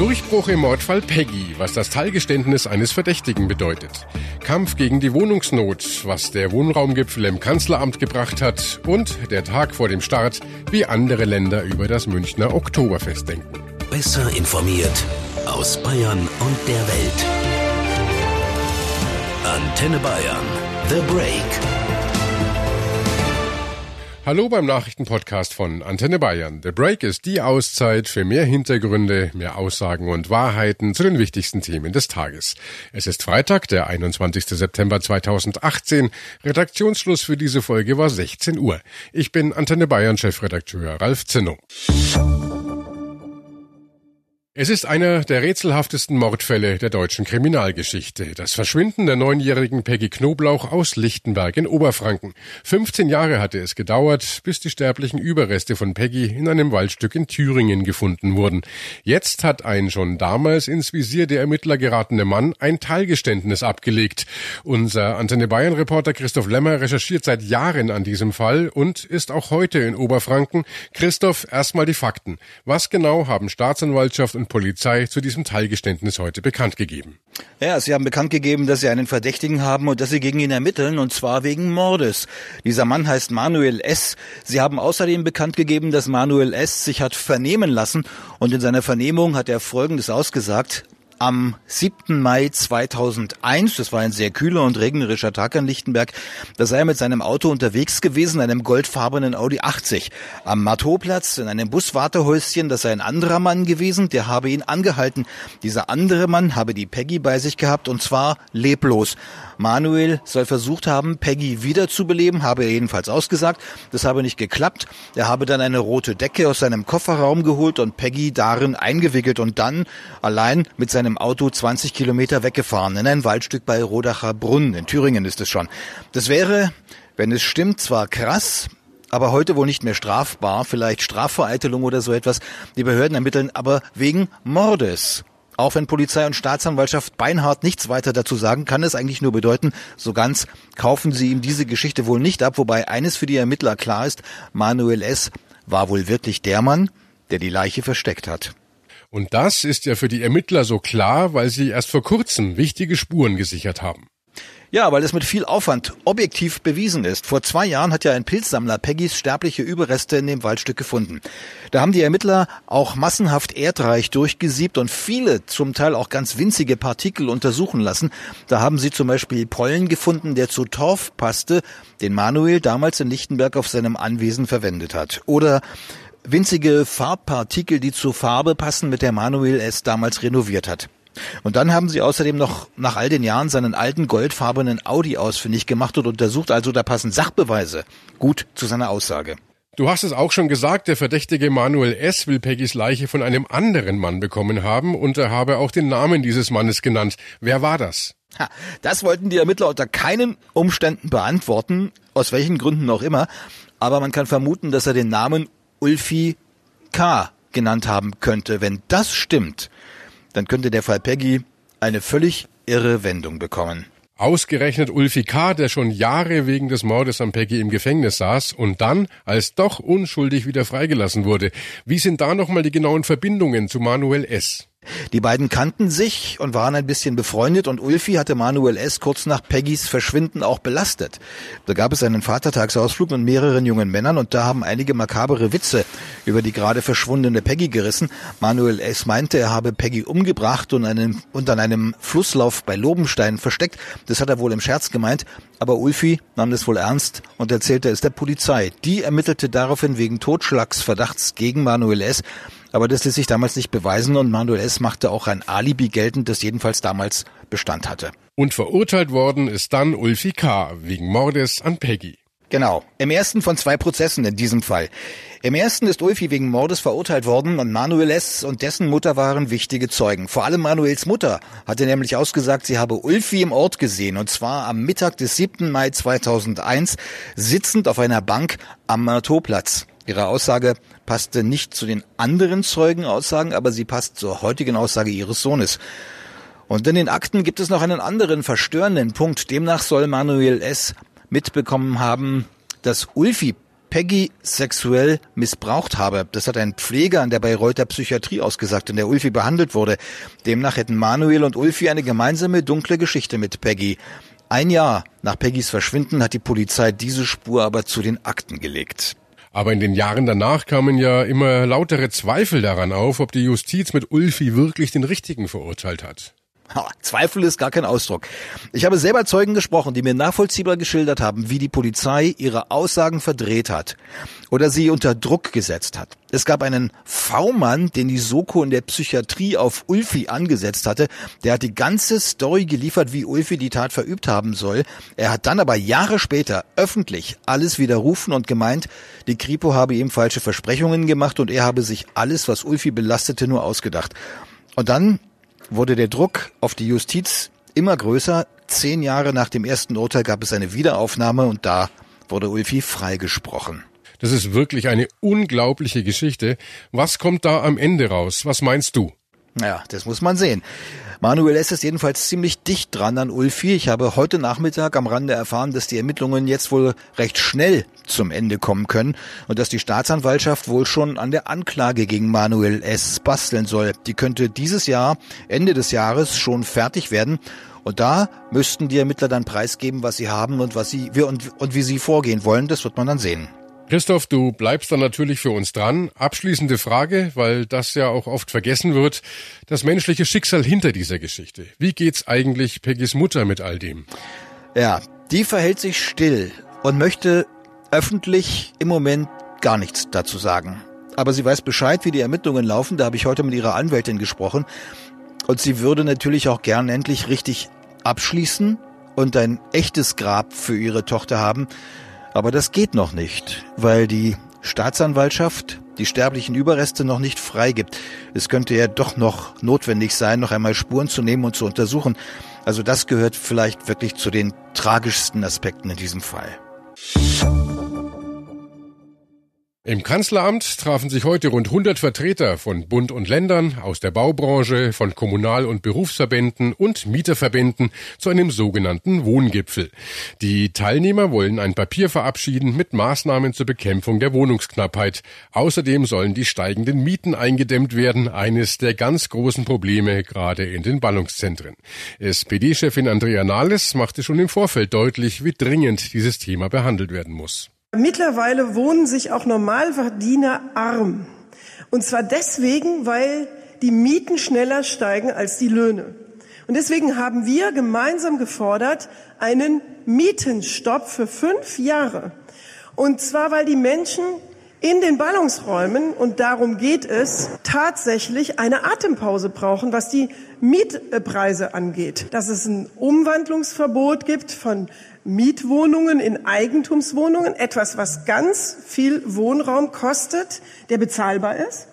Durchbruch im Mordfall Peggy, was das Teilgeständnis eines Verdächtigen bedeutet. Kampf gegen die Wohnungsnot, was der Wohnraumgipfel im Kanzleramt gebracht hat und der Tag vor dem Start, wie andere Länder über das Münchner Oktoberfest denken. Besser informiert aus Bayern und der Welt. Antenne Bayern. The Break. Hallo beim Nachrichtenpodcast von Antenne Bayern. The Break ist die Auszeit für mehr Hintergründe, mehr Aussagen und Wahrheiten zu den wichtigsten Themen des Tages. Es ist Freitag, der 21. September 2018. Redaktionsschluss für diese Folge war 16 Uhr. Ich bin Antenne Bayern Chefredakteur Ralf Zinno. Es ist einer der rätselhaftesten Mordfälle der deutschen Kriminalgeschichte. Das Verschwinden der neunjährigen Peggy Knoblauch aus Lichtenberg in Oberfranken. 15 Jahre hatte es gedauert, bis die sterblichen Überreste von Peggy in einem Waldstück in Thüringen gefunden wurden. Jetzt hat ein schon damals ins Visier der Ermittler geratene Mann ein Teilgeständnis abgelegt. Unser Antenne Bayern Reporter Christoph Lemmer recherchiert seit Jahren an diesem Fall und ist auch heute in Oberfranken. Christoph, erstmal die Fakten. Was genau haben Staatsanwaltschaft und Polizei zu diesem Teilgeständnis heute bekannt gegeben. Ja, sie haben bekannt gegeben, dass sie einen Verdächtigen haben und dass sie gegen ihn ermitteln, und zwar wegen Mordes. Dieser Mann heißt Manuel S. Sie haben außerdem bekannt gegeben, dass Manuel S. sich hat vernehmen lassen und in seiner Vernehmung hat er Folgendes ausgesagt am 7. Mai 2001, das war ein sehr kühler und regnerischer Tag in Lichtenberg, da sei er mit seinem Auto unterwegs gewesen, einem goldfarbenen Audi 80. Am Marteauplatz in einem Buswartehäuschen, das sei ein anderer Mann gewesen, der habe ihn angehalten. Dieser andere Mann habe die Peggy bei sich gehabt und zwar leblos. Manuel soll versucht haben, Peggy wiederzubeleben, habe er jedenfalls ausgesagt. Das habe nicht geklappt. Er habe dann eine rote Decke aus seinem Kofferraum geholt und Peggy darin eingewickelt und dann allein mit seinem Auto 20 Kilometer weggefahren in ein Waldstück bei Rodacher Brunn. In Thüringen ist es schon. Das wäre, wenn es stimmt, zwar krass, aber heute wohl nicht mehr strafbar, vielleicht Strafvereitelung oder so etwas. Die Behörden ermitteln aber wegen Mordes. Auch wenn Polizei und Staatsanwaltschaft beinhart nichts weiter dazu sagen, kann es eigentlich nur bedeuten, so ganz kaufen sie ihm diese Geschichte wohl nicht ab, wobei eines für die Ermittler klar ist, Manuel S. war wohl wirklich der Mann, der die Leiche versteckt hat. Und das ist ja für die Ermittler so klar, weil sie erst vor kurzem wichtige Spuren gesichert haben. Ja, weil es mit viel Aufwand objektiv bewiesen ist. Vor zwei Jahren hat ja ein Pilzsammler Peggys sterbliche Überreste in dem Waldstück gefunden. Da haben die Ermittler auch massenhaft erdreich durchgesiebt und viele, zum Teil auch ganz winzige Partikel untersuchen lassen. Da haben sie zum Beispiel Pollen gefunden, der zu Torf passte, den Manuel damals in Lichtenberg auf seinem Anwesen verwendet hat. Oder winzige Farbpartikel, die zur Farbe passen, mit der Manuel es damals renoviert hat. Und dann haben sie außerdem noch nach all den Jahren seinen alten goldfarbenen Audi ausfindig gemacht und untersucht, also da passen Sachbeweise gut zu seiner Aussage. Du hast es auch schon gesagt, der verdächtige Manuel S. will Peggys Leiche von einem anderen Mann bekommen haben und er habe auch den Namen dieses Mannes genannt. Wer war das? Ha, das wollten die Ermittler unter keinen Umständen beantworten, aus welchen Gründen auch immer, aber man kann vermuten, dass er den Namen Ulfi K. genannt haben könnte. Wenn das stimmt, dann könnte der Fall Peggy eine völlig irre Wendung bekommen. Ausgerechnet Ulfi K., der schon Jahre wegen des Mordes an Peggy im Gefängnis saß und dann als doch unschuldig wieder freigelassen wurde. Wie sind da nochmal die genauen Verbindungen zu Manuel S.? Die beiden kannten sich und waren ein bisschen befreundet und Ulfi hatte Manuel S. kurz nach Peggys Verschwinden auch belastet. Da gab es einen Vatertagsausflug mit mehreren jungen Männern und da haben einige makabere Witze über die gerade verschwundene Peggy gerissen. Manuel S. meinte, er habe Peggy umgebracht und, einen, an einem Flusslauf bei Lobenstein versteckt. Das hat er wohl im Scherz gemeint, aber Ulfi nahm das wohl ernst und erzählte es der Polizei. Die ermittelte daraufhin wegen Totschlagsverdachts gegen Manuel S. Aber das ließ sich damals nicht beweisen und Manuel S. machte auch ein Alibi geltend, das jedenfalls damals Bestand hatte. Und verurteilt worden ist dann Ulfi K. wegen Mordes an Peggy. Genau. Im ersten von zwei Prozessen in diesem Fall. Im ersten ist Ulfi wegen Mordes verurteilt worden und Manuel S. und dessen Mutter waren wichtige Zeugen. Vor allem Manuels Mutter hatte nämlich ausgesagt, sie habe Ulfi im Ort gesehen und zwar am Mittag des 7. Mai 2001 sitzend auf einer Bank am Marteauplatz. Ihre Aussage passte nicht zu den anderen Zeugenaussagen, aber sie passt zur heutigen Aussage ihres Sohnes. Und in den Akten gibt es noch einen anderen verstörenden Punkt. Demnach soll Manuel S. mitbekommen haben, dass Ulfi Peggy sexuell missbraucht habe. Das hat ein Pfleger an der Bayreuther Psychiatrie ausgesagt, in der Ulfi behandelt wurde. Demnach hätten Manuel und Ulfi eine gemeinsame dunkle Geschichte mit Peggy. Ein Jahr nach Peggys Verschwinden hat die Polizei diese Spur aber zu den Akten gelegt. Aber in den Jahren danach kamen ja immer lautere Zweifel daran auf, ob die Justiz mit Ulfi wirklich den Richtigen verurteilt hat. Zweifel ist gar kein Ausdruck. Ich habe selber Zeugen gesprochen, die mir nachvollziehbar geschildert haben, wie die Polizei ihre Aussagen verdreht hat oder sie unter Druck gesetzt hat. Es gab einen V-Mann, den die Soko in der Psychiatrie auf Ulfi angesetzt hatte. Der hat die ganze Story geliefert, wie Ulfi die Tat verübt haben soll. Er hat dann aber Jahre später öffentlich alles widerrufen und gemeint, die Kripo habe ihm falsche Versprechungen gemacht und er habe sich alles, was Ulfi belastete, nur ausgedacht. Und dann wurde der Druck auf die Justiz immer größer. Zehn Jahre nach dem ersten Urteil gab es eine Wiederaufnahme und da wurde Ulfi freigesprochen. Das ist wirklich eine unglaubliche Geschichte. Was kommt da am Ende raus? Was meinst du? Ja, das muss man sehen. Manuel S. ist jedenfalls ziemlich dicht dran an Ulfi. Ich habe heute Nachmittag am Rande erfahren, dass die Ermittlungen jetzt wohl recht schnell zum Ende kommen können und dass die Staatsanwaltschaft wohl schon an der Anklage gegen Manuel S. basteln soll. Die könnte dieses Jahr, Ende des Jahres, schon fertig werden. Und da müssten die Ermittler dann preisgeben, was sie haben und was sie und, und wie sie vorgehen wollen. Das wird man dann sehen. Christoph, du bleibst dann natürlich für uns dran. Abschließende Frage, weil das ja auch oft vergessen wird. Das menschliche Schicksal hinter dieser Geschichte. Wie geht's eigentlich Peggys Mutter mit all dem? Ja, die verhält sich still und möchte öffentlich im Moment gar nichts dazu sagen. Aber sie weiß Bescheid, wie die Ermittlungen laufen. Da habe ich heute mit ihrer Anwältin gesprochen. Und sie würde natürlich auch gern endlich richtig abschließen und ein echtes Grab für ihre Tochter haben. Aber das geht noch nicht, weil die Staatsanwaltschaft die sterblichen Überreste noch nicht freigibt. Es könnte ja doch noch notwendig sein, noch einmal Spuren zu nehmen und zu untersuchen. Also das gehört vielleicht wirklich zu den tragischsten Aspekten in diesem Fall. Im Kanzleramt trafen sich heute rund 100 Vertreter von Bund und Ländern, aus der Baubranche, von Kommunal- und Berufsverbänden und Mieterverbänden zu einem sogenannten Wohngipfel. Die Teilnehmer wollen ein Papier verabschieden mit Maßnahmen zur Bekämpfung der Wohnungsknappheit. Außerdem sollen die steigenden Mieten eingedämmt werden, eines der ganz großen Probleme gerade in den Ballungszentren. SPD-Chefin Andrea Nahles machte schon im Vorfeld deutlich, wie dringend dieses Thema behandelt werden muss. Mittlerweile wohnen sich auch Normalverdiener arm. Und zwar deswegen, weil die Mieten schneller steigen als die Löhne. Und deswegen haben wir gemeinsam gefordert einen Mietenstopp für fünf Jahre. Und zwar, weil die Menschen in den Ballungsräumen, und darum geht es, tatsächlich eine Atempause brauchen, was die Mietpreise angeht. Dass es ein Umwandlungsverbot gibt von Mietwohnungen in Eigentumswohnungen, etwas, was ganz viel Wohnraum kostet, der bezahlbar ist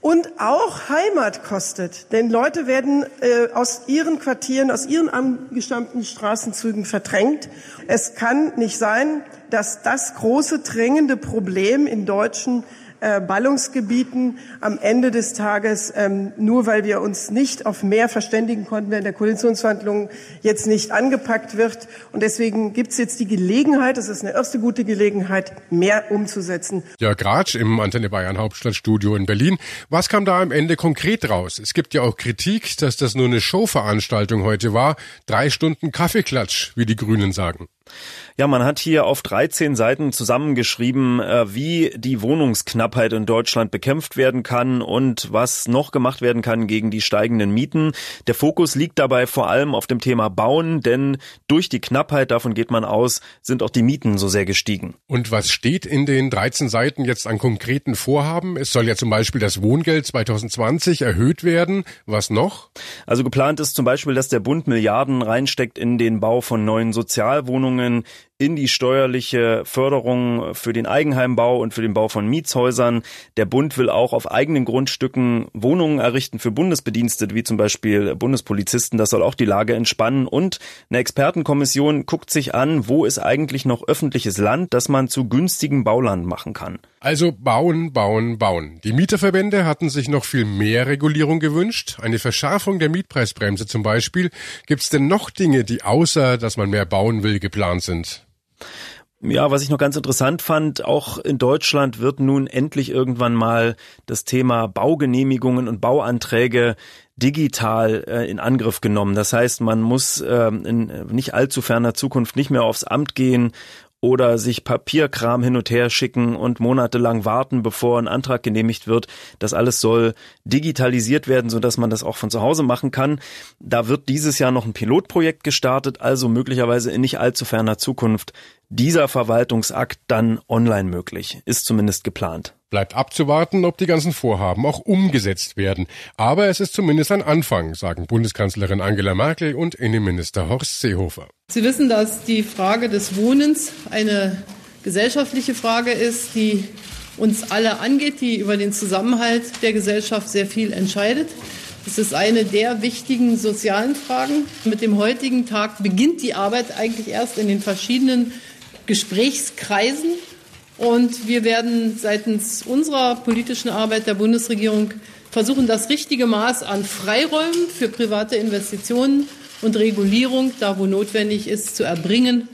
und auch Heimat kostet. Denn Leute werden äh, aus ihren Quartieren, aus ihren angestammten Straßenzügen verdrängt. Es kann nicht sein, dass das große drängende Problem in deutschen äh, Ballungsgebieten am Ende des Tages, ähm, nur weil wir uns nicht auf mehr verständigen konnten während der Koalitionsverhandlungen, jetzt nicht angepackt wird. Und deswegen gibt es jetzt die Gelegenheit, das ist eine erste gute Gelegenheit, mehr umzusetzen. Ja, Gratsch im Antenne Bayern Hauptstadtstudio in Berlin. Was kam da am Ende konkret raus? Es gibt ja auch Kritik, dass das nur eine Showveranstaltung heute war. Drei Stunden Kaffeeklatsch, wie die Grünen sagen. Ja, man hat hier auf 13 Seiten zusammengeschrieben, äh, wie die Wohnungsknappheit in Deutschland bekämpft werden kann und was noch gemacht werden kann gegen die steigenden Mieten. Der Fokus liegt dabei vor allem auf dem Thema Bauen, denn durch die Knappheit, davon geht man aus, sind auch die Mieten so sehr gestiegen. Und was steht in den 13 Seiten jetzt an konkreten Vorhaben? Es soll ja zum Beispiel das Wohngeld 2020 erhöht werden. Was noch? Also geplant ist zum Beispiel, dass der Bund Milliarden reinsteckt in den Bau von neuen Sozialwohnungen, in die steuerliche Förderung für den Eigenheimbau und für den Bau von Mietshäusern. Der Bund will auch auf eigenen Grundstücken Wohnungen errichten für Bundesbedienstete, wie zum Beispiel Bundespolizisten. Das soll auch die Lage entspannen. Und eine Expertenkommission guckt sich an, wo ist eigentlich noch öffentliches Land, das man zu günstigem Bauland machen kann. Also bauen, bauen, bauen. Die Mieterverbände hatten sich noch viel mehr Regulierung gewünscht. Eine Verschärfung der Mietpreisbremse zum Beispiel. Gibt es denn noch Dinge, die außer, dass man mehr bauen will, geplant sind? Ja, was ich noch ganz interessant fand, auch in Deutschland wird nun endlich irgendwann mal das Thema Baugenehmigungen und Bauanträge digital äh, in Angriff genommen. Das heißt, man muss äh, in nicht allzu ferner Zukunft nicht mehr aufs Amt gehen oder sich Papierkram hin und her schicken und monatelang warten, bevor ein Antrag genehmigt wird. Das alles soll digitalisiert werden, so dass man das auch von zu Hause machen kann. Da wird dieses Jahr noch ein Pilotprojekt gestartet, also möglicherweise in nicht allzu ferner Zukunft dieser Verwaltungsakt dann online möglich. Ist zumindest geplant. Bleibt abzuwarten, ob die ganzen Vorhaben auch umgesetzt werden. Aber es ist zumindest ein Anfang, sagen Bundeskanzlerin Angela Merkel und Innenminister Horst Seehofer. Sie wissen, dass die Frage des Wohnens eine gesellschaftliche Frage ist, die uns alle angeht, die über den Zusammenhalt der Gesellschaft sehr viel entscheidet. Es ist eine der wichtigen sozialen Fragen. Mit dem heutigen Tag beginnt die Arbeit eigentlich erst in den verschiedenen Gesprächskreisen. Und wir werden seitens unserer politischen Arbeit der Bundesregierung versuchen, das richtige Maß an Freiräumen für private Investitionen und Regulierung, da wo notwendig ist, zu erbringen.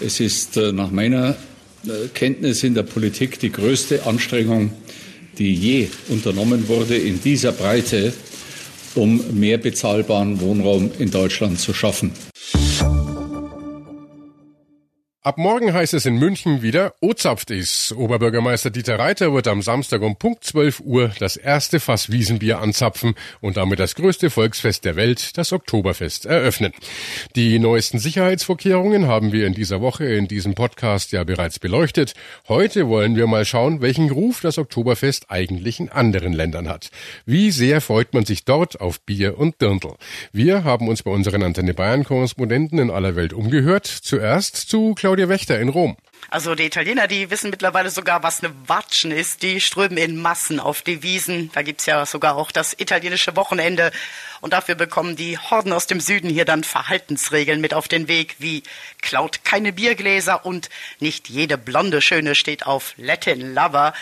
Es ist äh, nach meiner äh, Kenntnis in der Politik die größte Anstrengung, die je unternommen wurde, in dieser Breite, um mehr bezahlbaren Wohnraum in Deutschland zu schaffen. Ab morgen heißt es in München wieder Ozapft ist. Oberbürgermeister Dieter Reiter wird am Samstag um Punkt 12 Uhr das erste Fass Wiesenbier anzapfen und damit das größte Volksfest der Welt, das Oktoberfest, eröffnen. Die neuesten Sicherheitsvorkehrungen haben wir in dieser Woche in diesem Podcast ja bereits beleuchtet. Heute wollen wir mal schauen, welchen Ruf das Oktoberfest eigentlich in anderen Ländern hat. Wie sehr freut man sich dort auf Bier und Dirndl? Wir haben uns bei unseren Antenne Bayern Korrespondenten in aller Welt umgehört. Zuerst zu Claudia Claudia Wächter in Rom. Also die Italiener, die wissen mittlerweile sogar, was eine Watschen ist. Die strömen in Massen auf die Wiesen. Da gibt's ja sogar auch das italienische Wochenende. Und dafür bekommen die Horden aus dem Süden hier dann Verhaltensregeln mit auf den Weg, wie klaut keine Biergläser und nicht jede blonde Schöne steht auf Latin Lover.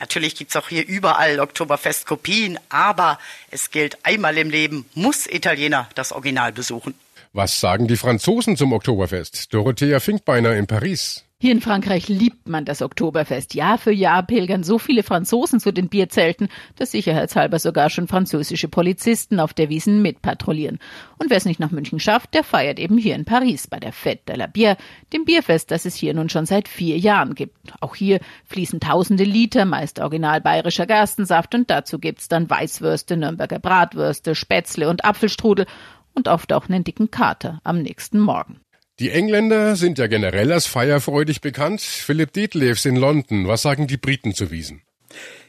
Natürlich gibt's auch hier überall Oktoberfest-Kopien, aber es gilt einmal im Leben, muss Italiener das Original besuchen. Was sagen die Franzosen zum Oktoberfest? Dorothea Finkbeiner in Paris. Hier in Frankreich liebt man das Oktoberfest. Jahr für Jahr pilgern so viele Franzosen zu den Bierzelten, dass sicherheitshalber sogar schon französische Polizisten auf der Wiesen mitpatrouillieren. Und wer es nicht nach München schafft, der feiert eben hier in Paris bei der Fête de la Bière, dem Bierfest, das es hier nun schon seit vier Jahren gibt. Auch hier fließen tausende Liter, meist original bayerischer Gerstensaft und dazu gibt's dann Weißwürste, Nürnberger Bratwürste, Spätzle und Apfelstrudel und oft auch einen dicken Kater am nächsten Morgen. Die Engländer sind ja generell als feierfreudig bekannt. Philipp Detlefs in London. Was sagen die Briten zu Wiesen?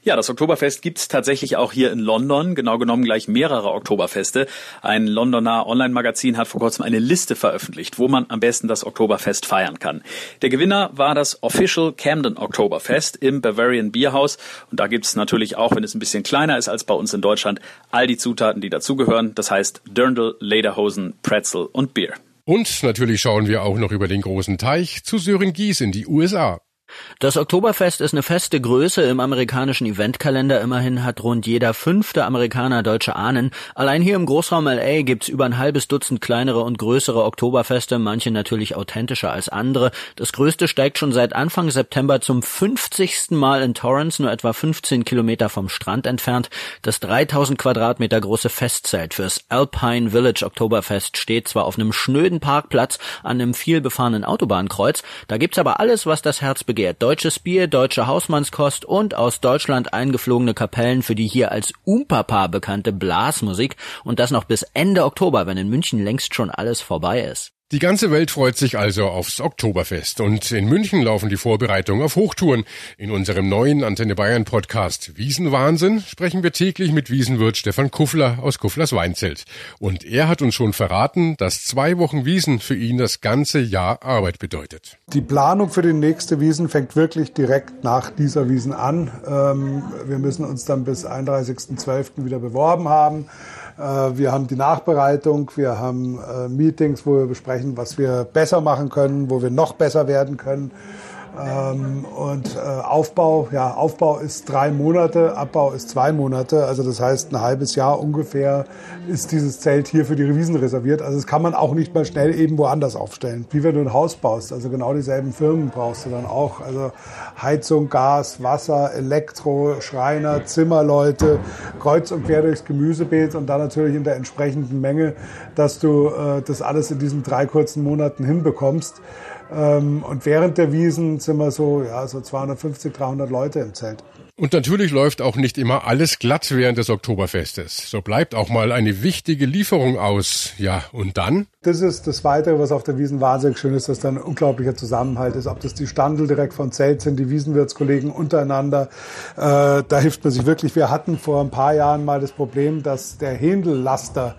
Ja, das Oktoberfest gibt's tatsächlich auch hier in London, genau genommen gleich mehrere Oktoberfeste. Ein Londoner Online-Magazin hat vor kurzem eine Liste veröffentlicht, wo man am besten das Oktoberfest feiern kann. Der Gewinner war das Official Camden Oktoberfest im Bavarian Bierhaus. Und da gibt's natürlich auch, wenn es ein bisschen kleiner ist als bei uns in Deutschland, all die Zutaten, die dazugehören. Das heißt Dirndl, Lederhosen, Pretzel und Bier. Und natürlich schauen wir auch noch über den großen Teich zu Sören Gies in die USA. Das Oktoberfest ist eine feste Größe im amerikanischen Eventkalender. Immerhin hat rund jeder fünfte Amerikaner deutsche Ahnen. Allein hier im Großraum LA gibt's über ein halbes Dutzend kleinere und größere Oktoberfeste, manche natürlich authentischer als andere. Das größte steigt schon seit Anfang September zum 50. Mal in Torrance, nur etwa 15 Kilometer vom Strand entfernt. Das 3000 Quadratmeter große Festzelt fürs Alpine Village Oktoberfest steht zwar auf einem schnöden Parkplatz an einem vielbefahrenen Autobahnkreuz, da gibt's aber alles, was das Herz begehrt begehrt. Deutsches Bier, deutsche Hausmannskost und aus Deutschland eingeflogene Kapellen für die hier als Umpapa bekannte Blasmusik und das noch bis Ende Oktober, wenn in München längst schon alles vorbei ist. Die ganze Welt freut sich also aufs Oktoberfest und in München laufen die Vorbereitungen auf Hochtouren. In unserem neuen Antenne Bayern Podcast Wiesenwahnsinn sprechen wir täglich mit Wiesenwirt Stefan Kuffler aus Kufflers Weinzelt. Und er hat uns schon verraten, dass zwei Wochen Wiesen für ihn das ganze Jahr Arbeit bedeutet. Die Planung für die nächste Wiesen fängt wirklich direkt nach dieser Wiesen an. Ähm, wir müssen uns dann bis 31.12. wieder beworben haben. Äh, wir haben die Nachbereitung, wir haben äh, Meetings, wo wir besprechen, was wir besser machen können, wo wir noch besser werden können. Ähm, und äh, Aufbau, ja, Aufbau ist drei Monate, Abbau ist zwei Monate. Also das heißt, ein halbes Jahr ungefähr ist dieses Zelt hier für die Reviesen reserviert. Also das kann man auch nicht mal schnell eben woanders aufstellen. Wie wenn du ein Haus baust. Also genau dieselben Firmen brauchst du dann auch. Also Heizung, Gas, Wasser, Elektro, Schreiner, Zimmerleute, kreuz und quer durchs Gemüsebeet und dann natürlich in der entsprechenden Menge, dass du äh, das alles in diesen drei kurzen Monaten hinbekommst. Ähm, und während der Wiesen sind wir so, ja, so 250, 300 Leute im Zelt. Und natürlich läuft auch nicht immer alles glatt während des Oktoberfestes. So bleibt auch mal eine wichtige Lieferung aus. Ja, und dann? Das ist das Weitere, was auf der Wiesen wahnsinnig schön ist, dass da ein unglaublicher Zusammenhalt ist. Ob das die Standel direkt von Zelt sind, die Wiesenwirtskollegen untereinander, äh, da hilft man sich wirklich. Wir hatten vor ein paar Jahren mal das Problem, dass der Händellaster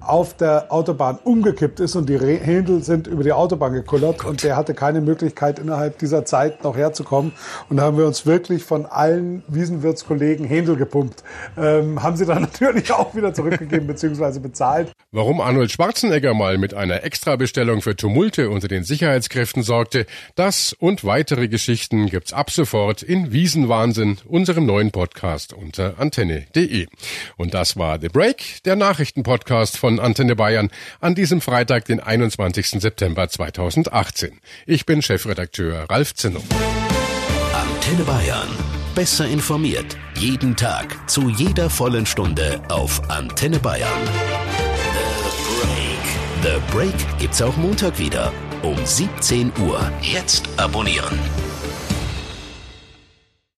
auf der Autobahn umgekippt ist und die Händel sind über die Autobahn gekullert und der hatte keine Möglichkeit innerhalb dieser Zeit noch herzukommen und da haben wir uns wirklich von allen Wiesenwirtskollegen Händel gepumpt. Ähm, haben sie dann natürlich auch wieder zurückgegeben bzw. bezahlt. Warum Arnold Schwarzenegger mal mit einer Extrabestellung für Tumulte unter den Sicherheitskräften sorgte, das und weitere Geschichten gibt's ab sofort in Wiesenwahnsinn, unserem neuen Podcast unter antenne.de. Und das war The Break, der Nachrichtenpodcast von Antenne Bayern an diesem Freitag, den 21. September 2018. Ich bin Chefredakteur Ralf Zinno. Antenne Bayern. Besser informiert. Jeden Tag. Zu jeder vollen Stunde auf Antenne Bayern. The Break. Gibt's auch Montag wieder. Um 17 Uhr. Jetzt abonnieren.